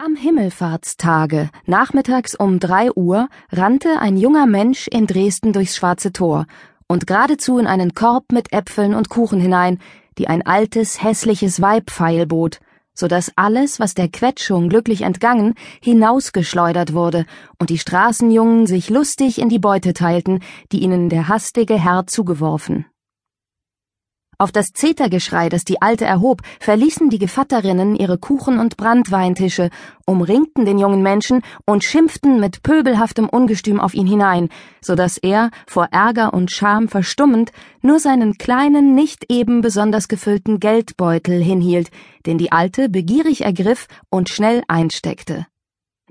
Am Himmelfahrtstage, nachmittags um drei Uhr, rannte ein junger Mensch in Dresden durchs Schwarze Tor und geradezu in einen Korb mit Äpfeln und Kuchen hinein, die ein altes, hässliches Weib feilbot, so dass alles, was der Quetschung glücklich entgangen, hinausgeschleudert wurde und die Straßenjungen sich lustig in die Beute teilten, die ihnen der hastige Herr zugeworfen. Auf das Zetergeschrei, das die Alte erhob, verließen die Gevatterinnen ihre Kuchen- und Brandweintische, umringten den jungen Menschen und schimpften mit pöbelhaftem Ungestüm auf ihn hinein, so dass er, vor Ärger und Scham verstummend, nur seinen kleinen, nicht eben besonders gefüllten Geldbeutel hinhielt, den die Alte begierig ergriff und schnell einsteckte.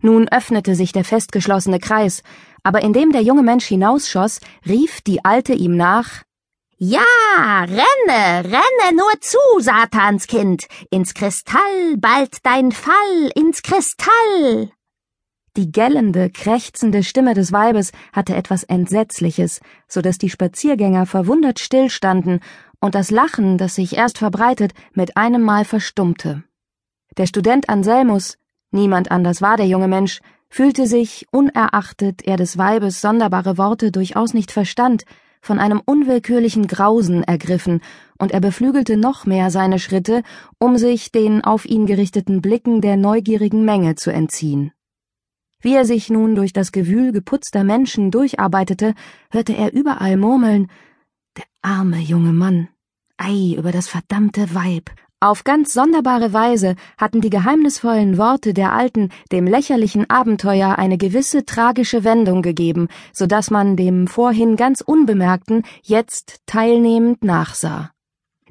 Nun öffnete sich der festgeschlossene Kreis, aber indem der junge Mensch hinausschoss, rief die Alte ihm nach ja, renne, renne nur zu, Satanskind, ins Kristall, bald dein Fall, ins Kristall. Die gellende, krächzende Stimme des Weibes hatte etwas Entsetzliches, so dass die Spaziergänger verwundert stillstanden und das Lachen, das sich erst verbreitet, mit einem Mal verstummte. Der Student Anselmus, niemand anders war der junge Mensch, fühlte sich, unerachtet er des Weibes sonderbare Worte durchaus nicht verstand, von einem unwillkürlichen Grausen ergriffen, und er beflügelte noch mehr seine Schritte, um sich den auf ihn gerichteten Blicken der neugierigen Menge zu entziehen. Wie er sich nun durch das Gewühl geputzter Menschen durcharbeitete, hörte er überall murmeln Der arme junge Mann. Ei über das verdammte Weib, auf ganz sonderbare Weise hatten die geheimnisvollen Worte der Alten dem lächerlichen Abenteuer eine gewisse tragische Wendung gegeben, so dass man dem vorhin ganz Unbemerkten jetzt teilnehmend nachsah.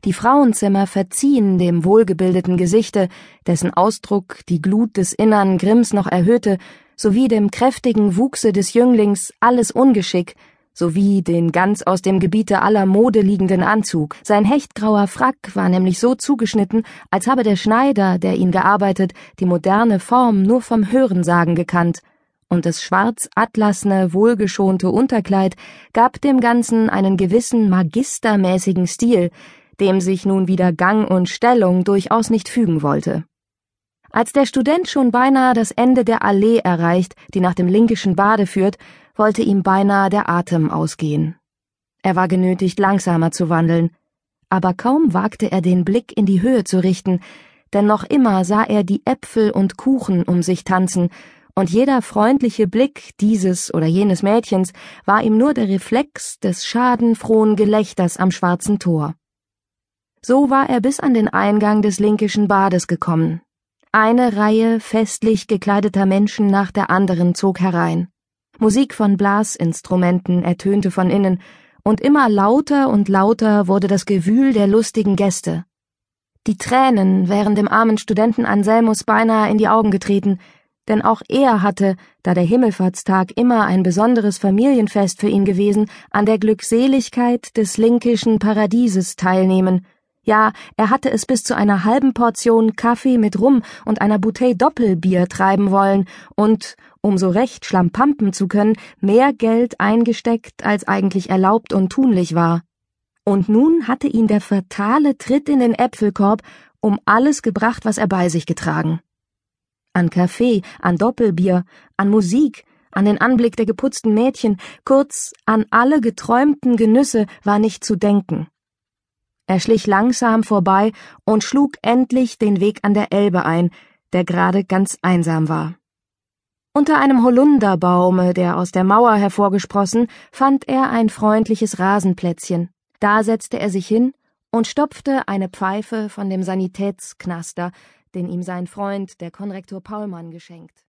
Die Frauenzimmer verziehen dem wohlgebildeten Gesichte, dessen Ausdruck die Glut des innern Grimms noch erhöhte, sowie dem kräftigen Wuchse des Jünglings alles Ungeschick, sowie den ganz aus dem Gebiete aller Mode liegenden Anzug. Sein hechtgrauer Frack war nämlich so zugeschnitten, als habe der Schneider, der ihn gearbeitet, die moderne Form nur vom Hörensagen gekannt, und das schwarz-atlasne, wohlgeschonte Unterkleid gab dem Ganzen einen gewissen magistermäßigen Stil, dem sich nun wieder Gang und Stellung durchaus nicht fügen wollte. Als der Student schon beinahe das Ende der Allee erreicht, die nach dem linkischen Bade führt, wollte ihm beinahe der Atem ausgehen. Er war genötigt, langsamer zu wandeln, aber kaum wagte er den Blick in die Höhe zu richten, denn noch immer sah er die Äpfel und Kuchen um sich tanzen, und jeder freundliche Blick dieses oder jenes Mädchens war ihm nur der Reflex des schadenfrohen Gelächters am schwarzen Tor. So war er bis an den Eingang des linkischen Bades gekommen. Eine Reihe festlich gekleideter Menschen nach der anderen zog herein. Musik von Blasinstrumenten ertönte von innen, und immer lauter und lauter wurde das Gewühl der lustigen Gäste. Die Tränen wären dem armen Studenten Anselmus beinahe in die Augen getreten, denn auch er hatte, da der Himmelfahrtstag immer ein besonderes Familienfest für ihn gewesen, an der Glückseligkeit des linkischen Paradieses teilnehmen, ja, er hatte es bis zu einer halben Portion Kaffee mit Rum und einer Bouteille Doppelbier treiben wollen und, um so recht schlampampen zu können, mehr Geld eingesteckt, als eigentlich erlaubt und tunlich war. Und nun hatte ihn der fatale Tritt in den Äpfelkorb um alles gebracht, was er bei sich getragen. An Kaffee, an Doppelbier, an Musik, an den Anblick der geputzten Mädchen, kurz an alle geträumten Genüsse war nicht zu denken. Er schlich langsam vorbei und schlug endlich den Weg an der Elbe ein, der gerade ganz einsam war. Unter einem Holunderbaume, der aus der Mauer hervorgesprossen, fand er ein freundliches Rasenplätzchen. Da setzte er sich hin und stopfte eine Pfeife von dem Sanitätsknaster, den ihm sein Freund, der Konrektor Paulmann, geschenkt.